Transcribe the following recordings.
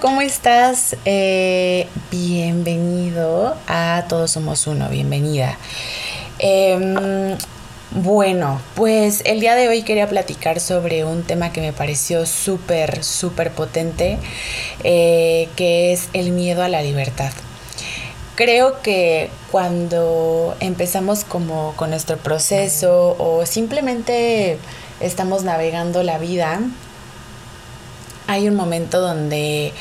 ¿cómo estás? Eh, bienvenido a Todos Somos Uno, bienvenida. Em, bueno, pues el día de hoy quería platicar sobre un tema que me pareció súper, súper potente, eh, que es el miedo a la libertad. Creo que cuando empezamos como con nuestro proceso o simplemente estamos navegando la vida, hay un momento donde,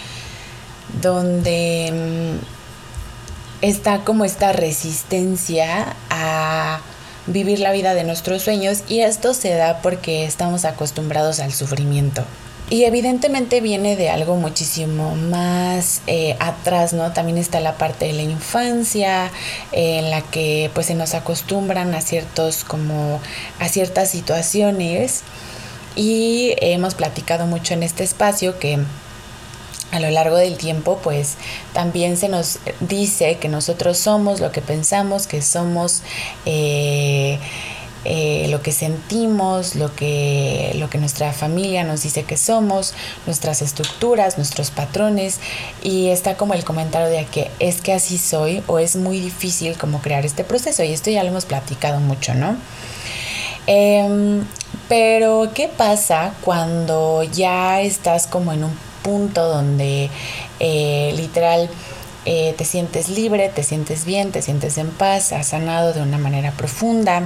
donde mm, está como esta resistencia a vivir la vida de nuestros sueños y esto se da porque estamos acostumbrados al sufrimiento. Y evidentemente viene de algo muchísimo más eh, atrás, ¿no? También está la parte de la infancia, en la que pues se nos acostumbran a ciertos como a ciertas situaciones y hemos platicado mucho en este espacio que a lo largo del tiempo pues también se nos dice que nosotros somos lo que pensamos, que somos eh, eh, lo que sentimos, lo que, lo que nuestra familia nos dice que somos, nuestras estructuras, nuestros patrones y está como el comentario de que es que así soy o es muy difícil como crear este proceso y esto ya lo hemos platicado mucho, ¿no? Em, pero, ¿qué pasa cuando ya estás como en un punto donde eh, literal eh, te sientes libre, te sientes bien, te sientes en paz, has sanado de una manera profunda?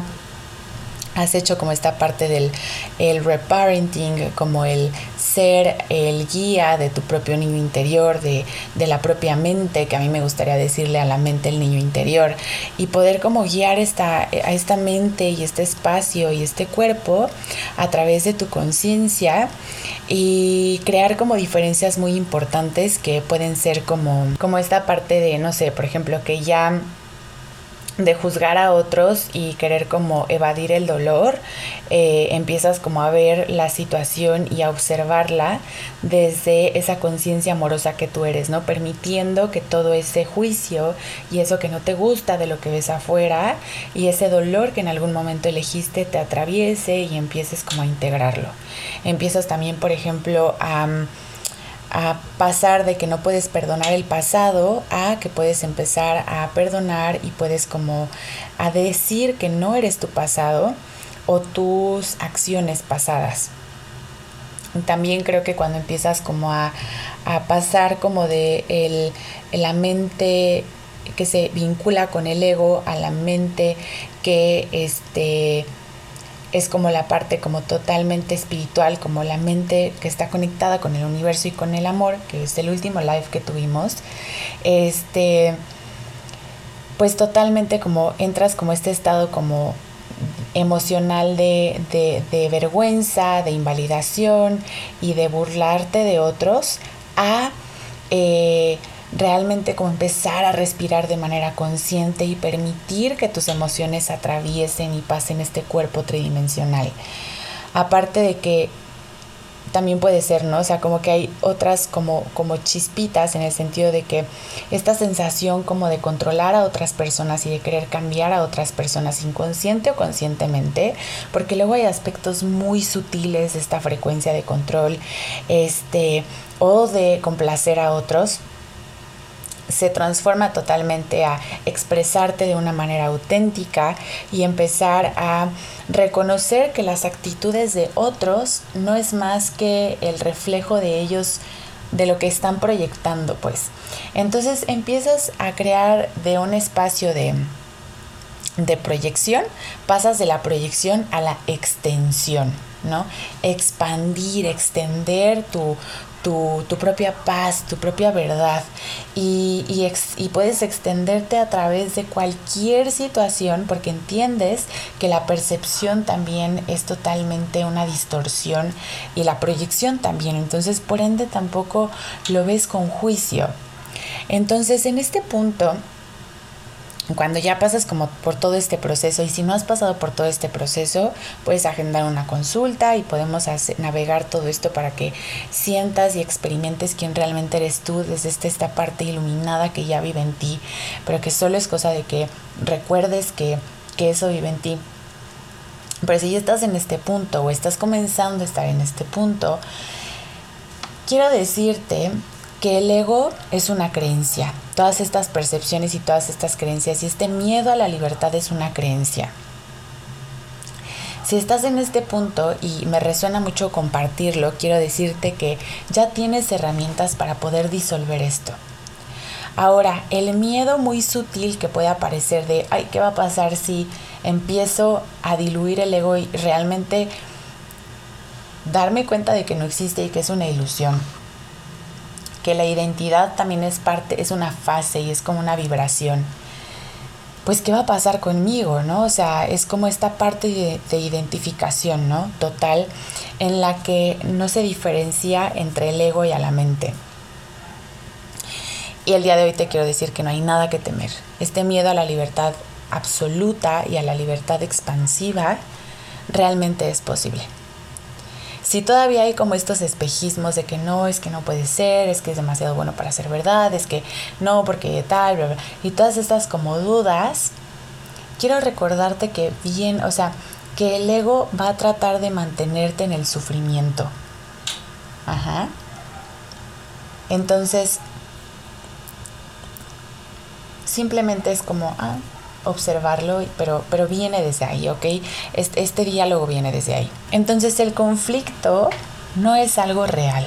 Has hecho como esta parte del el reparenting, como el ser el guía de tu propio niño interior, de, la propia mente, que a mí me gustaría decirle a la mente el niño interior, y poder como guiar esta, a esta mente y este espacio y este cuerpo a través de tu conciencia y crear como diferencias muy importantes que pueden ser como, como esta parte de, no sé, por ejemplo, que ya de juzgar a otros y querer como evadir el dolor, eh, empiezas como a ver la situación y a observarla desde esa conciencia amorosa que tú eres, ¿no? Permitiendo que todo ese juicio y eso que no te gusta de lo que ves afuera y ese dolor que en algún momento elegiste te atraviese y empieces como a integrarlo. Empiezas también, por ejemplo, a a pasar de que no puedes perdonar el pasado a que puedes empezar a perdonar y puedes como a decir que no eres tu pasado o tus acciones pasadas. También creo que cuando empiezas como a, pasar como de el, la mente que se vincula con el ego a la mente que este es como la parte como totalmente espiritual, como la mente que está conectada con el universo y con el amor, que es el último live que tuvimos. Este pues totalmente como entras como este estado como emocional de, de vergüenza, de invalidación y de burlarte de otros a eh, realmente como empezar a respirar de manera consciente y permitir que tus emociones atraviesen y pasen este cuerpo tridimensional. Aparte de que también puede ser, ¿no? O sea, como que hay otras como, como chispitas en el sentido de que esta sensación como de controlar a otras personas y de querer cambiar a otras personas inconsciente o conscientemente, porque luego hay aspectos muy sutiles de esta frecuencia de control, este, o de complacer a otros se transforma totalmente a expresarte de una manera auténtica y empezar a reconocer que las actitudes de otros no es más que el reflejo de ellos de lo que están proyectando pues entonces empiezas a crear de un espacio de de proyección pasas de la proyección a la extensión ¿no? Expandir, extender tu, tu, propia paz, tu propia verdad y, y, puedes extenderte a través de cualquier situación porque entiendes que la percepción también es totalmente una distorsión y la proyección también, entonces por ende tampoco lo ves con juicio. Entonces en este punto cuando ya pasas como por todo este proceso y si no has pasado por todo este proceso, puedes agendar una consulta y podemos navegar todo esto para que sientas y experimentes quién realmente eres tú desde esta, esta parte iluminada que ya vive en ti, pero que solo es cosa de que recuerdes que, que eso vive en ti. Pero si ya estás en este punto o estás comenzando a estar en este punto, quiero decirte que el ego es una creencia. Todas estas percepciones y todas estas creencias y este miedo a la libertad es una creencia. Si estás en este punto y me resuena mucho compartirlo, quiero decirte que ya tienes herramientas para poder disolver esto. Ahora, el miedo muy sutil que puede aparecer de, ay, ¿qué va a pasar si empiezo a diluir el ego y realmente darme cuenta de que no existe y que es una ilusión? Que la identidad también es parte, es una fase y es como una vibración. Pues, ¿qué va a pasar conmigo, no? O sea, es como esta parte de, de identificación, ¿no? Total, en la que no se diferencia entre el ego y a la mente. Y el día de hoy te quiero decir que no hay nada que temer. Este miedo a la libertad absoluta y a la libertad expansiva realmente es posible. Si todavía hay como estos espejismos de que no, es que no puede ser, es que es demasiado bueno para ser verdad, es que no, porque tal, bla, bla, y todas estas como dudas, quiero recordarte que bien, o sea, que el ego va a tratar de mantenerte en el sufrimiento. Ajá. Entonces, simplemente es como ah, observarlo, pero, pero viene desde ahí, ¿ok? Este, este diálogo viene desde ahí. Entonces el conflicto no es algo real,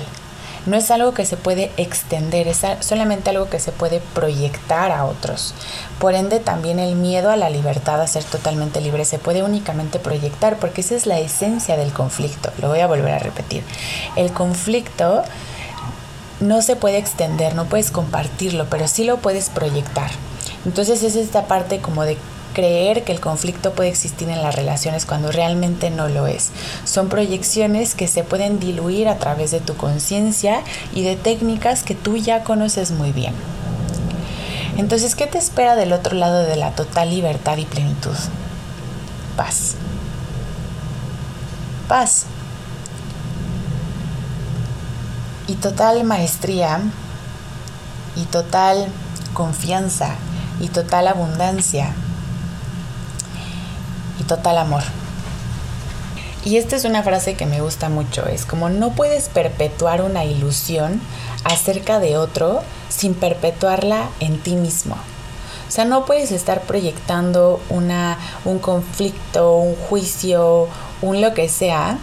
no es algo que se puede extender, es solamente algo que se puede proyectar a otros. Por ende, también el miedo a la libertad, a ser totalmente libre, se puede únicamente proyectar, porque esa es la esencia del conflicto. Lo voy a volver a repetir. El conflicto no se puede extender, no puedes compartirlo, pero sí lo puedes proyectar. Entonces es esta parte como de creer que el conflicto puede existir en las relaciones cuando realmente no lo es. Son proyecciones que se pueden diluir a través de tu conciencia y de técnicas que tú ya conoces muy bien. Entonces, ¿qué te espera del otro lado de la total libertad y plenitud? Paz. Paz. Y total maestría y total confianza y total abundancia y total amor. Y esta es una frase que me gusta mucho, es como no puedes perpetuar una ilusión acerca de otro sin perpetuarla en ti mismo. O sea, no puedes estar proyectando una, un conflicto, un juicio, un lo que sea,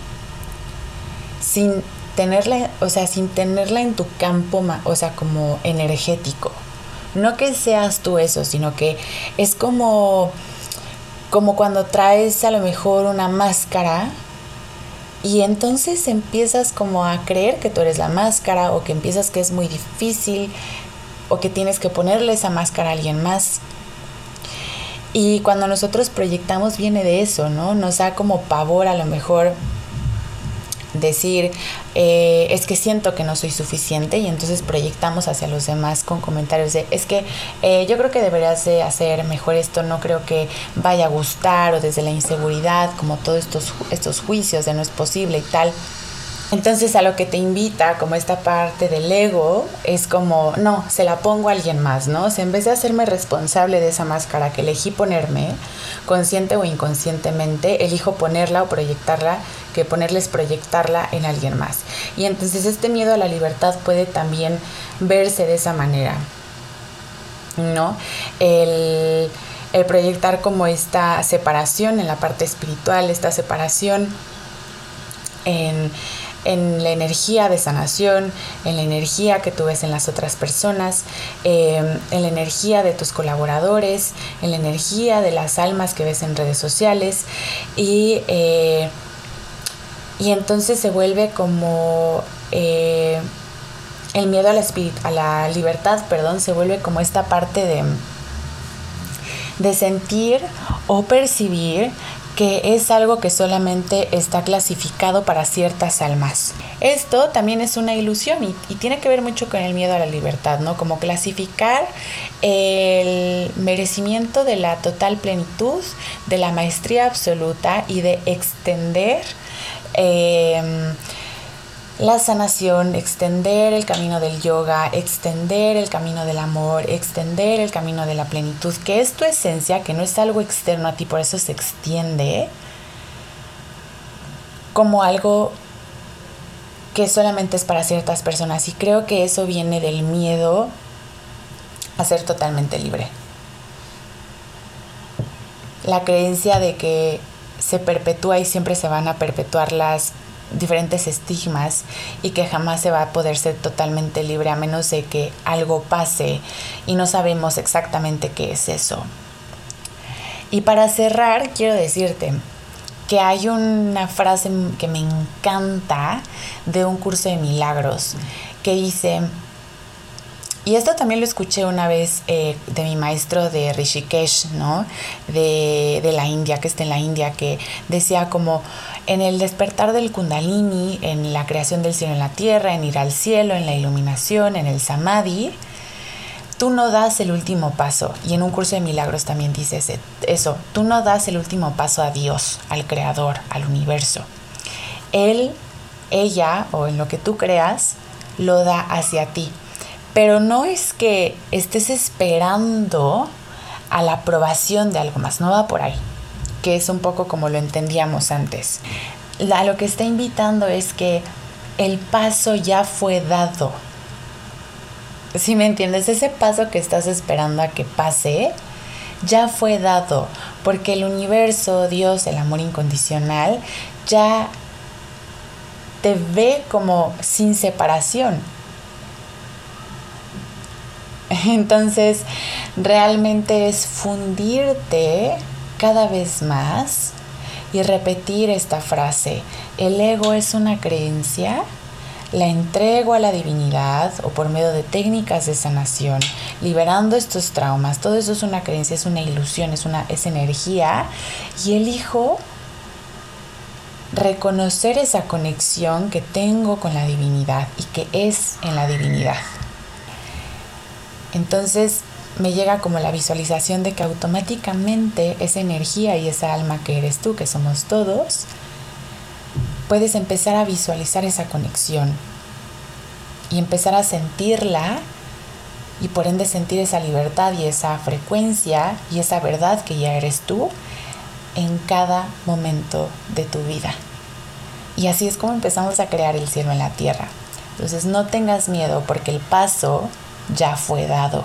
sin tenerla, o sea, sin tenerla en tu campo, o sea, como energético. No que seas tú eso, sino que es como, como cuando traes a lo mejor una máscara y entonces empiezas como a creer que tú eres la máscara o que empiezas que es muy difícil o que tienes que ponerle esa máscara a alguien más. Y cuando nosotros proyectamos viene de eso, ¿no? Nos da como pavor a lo mejor decir eh, es que siento que no soy suficiente y entonces proyectamos hacia los demás con comentarios de es que eh, yo creo que deberías de hacer mejor esto, no creo que vaya a gustar o desde la inseguridad, como todos estos, estos juicios de no es posible y tal. Entonces a lo que te invita, como esta parte del ego, es como, no, se la pongo a alguien más, ¿no? O sea, en vez de hacerme responsable de esa máscara que elegí ponerme, consciente o inconscientemente, elijo ponerla o proyectarla, que ponerles proyectarla en alguien más. Y entonces este miedo a la libertad puede también verse de esa manera, ¿no? El, proyectar como esta separación en la parte espiritual, esta separación en en la energía de sanación, en la energía que tú ves en las otras personas, em, en la energía de tus colaboradores, en la energía de las almas que ves en redes sociales y, eh, y entonces se vuelve como eh, el miedo a la, a la libertad, perdón, se vuelve como esta parte de, de sentir o percibir que es algo que solamente está clasificado para ciertas almas. Esto también es una ilusión y, tiene que ver mucho con el miedo a la libertad, ¿no? Como clasificar el merecimiento de la total plenitud, de la maestría absoluta y de extender em, la sanación, extender el camino del yoga, extender el camino del amor, extender el camino de la plenitud, que es tu esencia, que no es algo externo a ti, por eso se extiende como algo que solamente es para ciertas personas y creo que eso viene del miedo a ser totalmente libre. La creencia de que se perpetúa y siempre se van a perpetuar las diferentes estigmas y que jamás se va a poder ser totalmente libre a menos de que algo pase y no sabemos exactamente qué es eso. Y para cerrar, quiero decirte que hay una frase que me encanta de un curso de milagros que dice, y esto también lo escuché una vez eh, de mi maestro de Rishikesh, ¿no? De, de, la India, que está en la India, que decía como en el despertar del kundalini, en la creación del cielo en la tierra, en ir al cielo, en la iluminación, en el samadhi, tú no das el último paso. Y en un curso de milagros también dices eso, tú no das el último paso a Dios, al Creador, al universo. Él, ella o en lo que tú creas, lo da hacia ti. Pero no es que estés esperando a la aprobación de algo más, no va por ahí, que es un poco como lo entendíamos antes. Lo que está invitando es que el paso ya fue dado, si me entiendes, ese paso que estás esperando a que pase, ya fue dado, porque el universo, Dios, el amor incondicional, ya te ve como sin separación. Entonces, realmente es fundirte cada vez más y repetir esta frase. El ego es una creencia la entrego a la divinidad o por medio de técnicas de sanación, liberando estos traumas. Todo eso es una creencia, es una ilusión, es, una, es energía y elijo reconocer esa conexión que tengo con la divinidad y que es en la divinidad. Entonces me llega como la visualización de que automáticamente esa energía y esa alma que eres tú, que somos todos, puedes empezar a visualizar esa conexión y empezar a sentirla y por ende sentir esa libertad y esa frecuencia y esa verdad que ya eres tú en cada momento de tu vida. Y así es como empezamos a crear el cielo en la tierra. Entonces no tengas miedo porque el paso ya fue dado.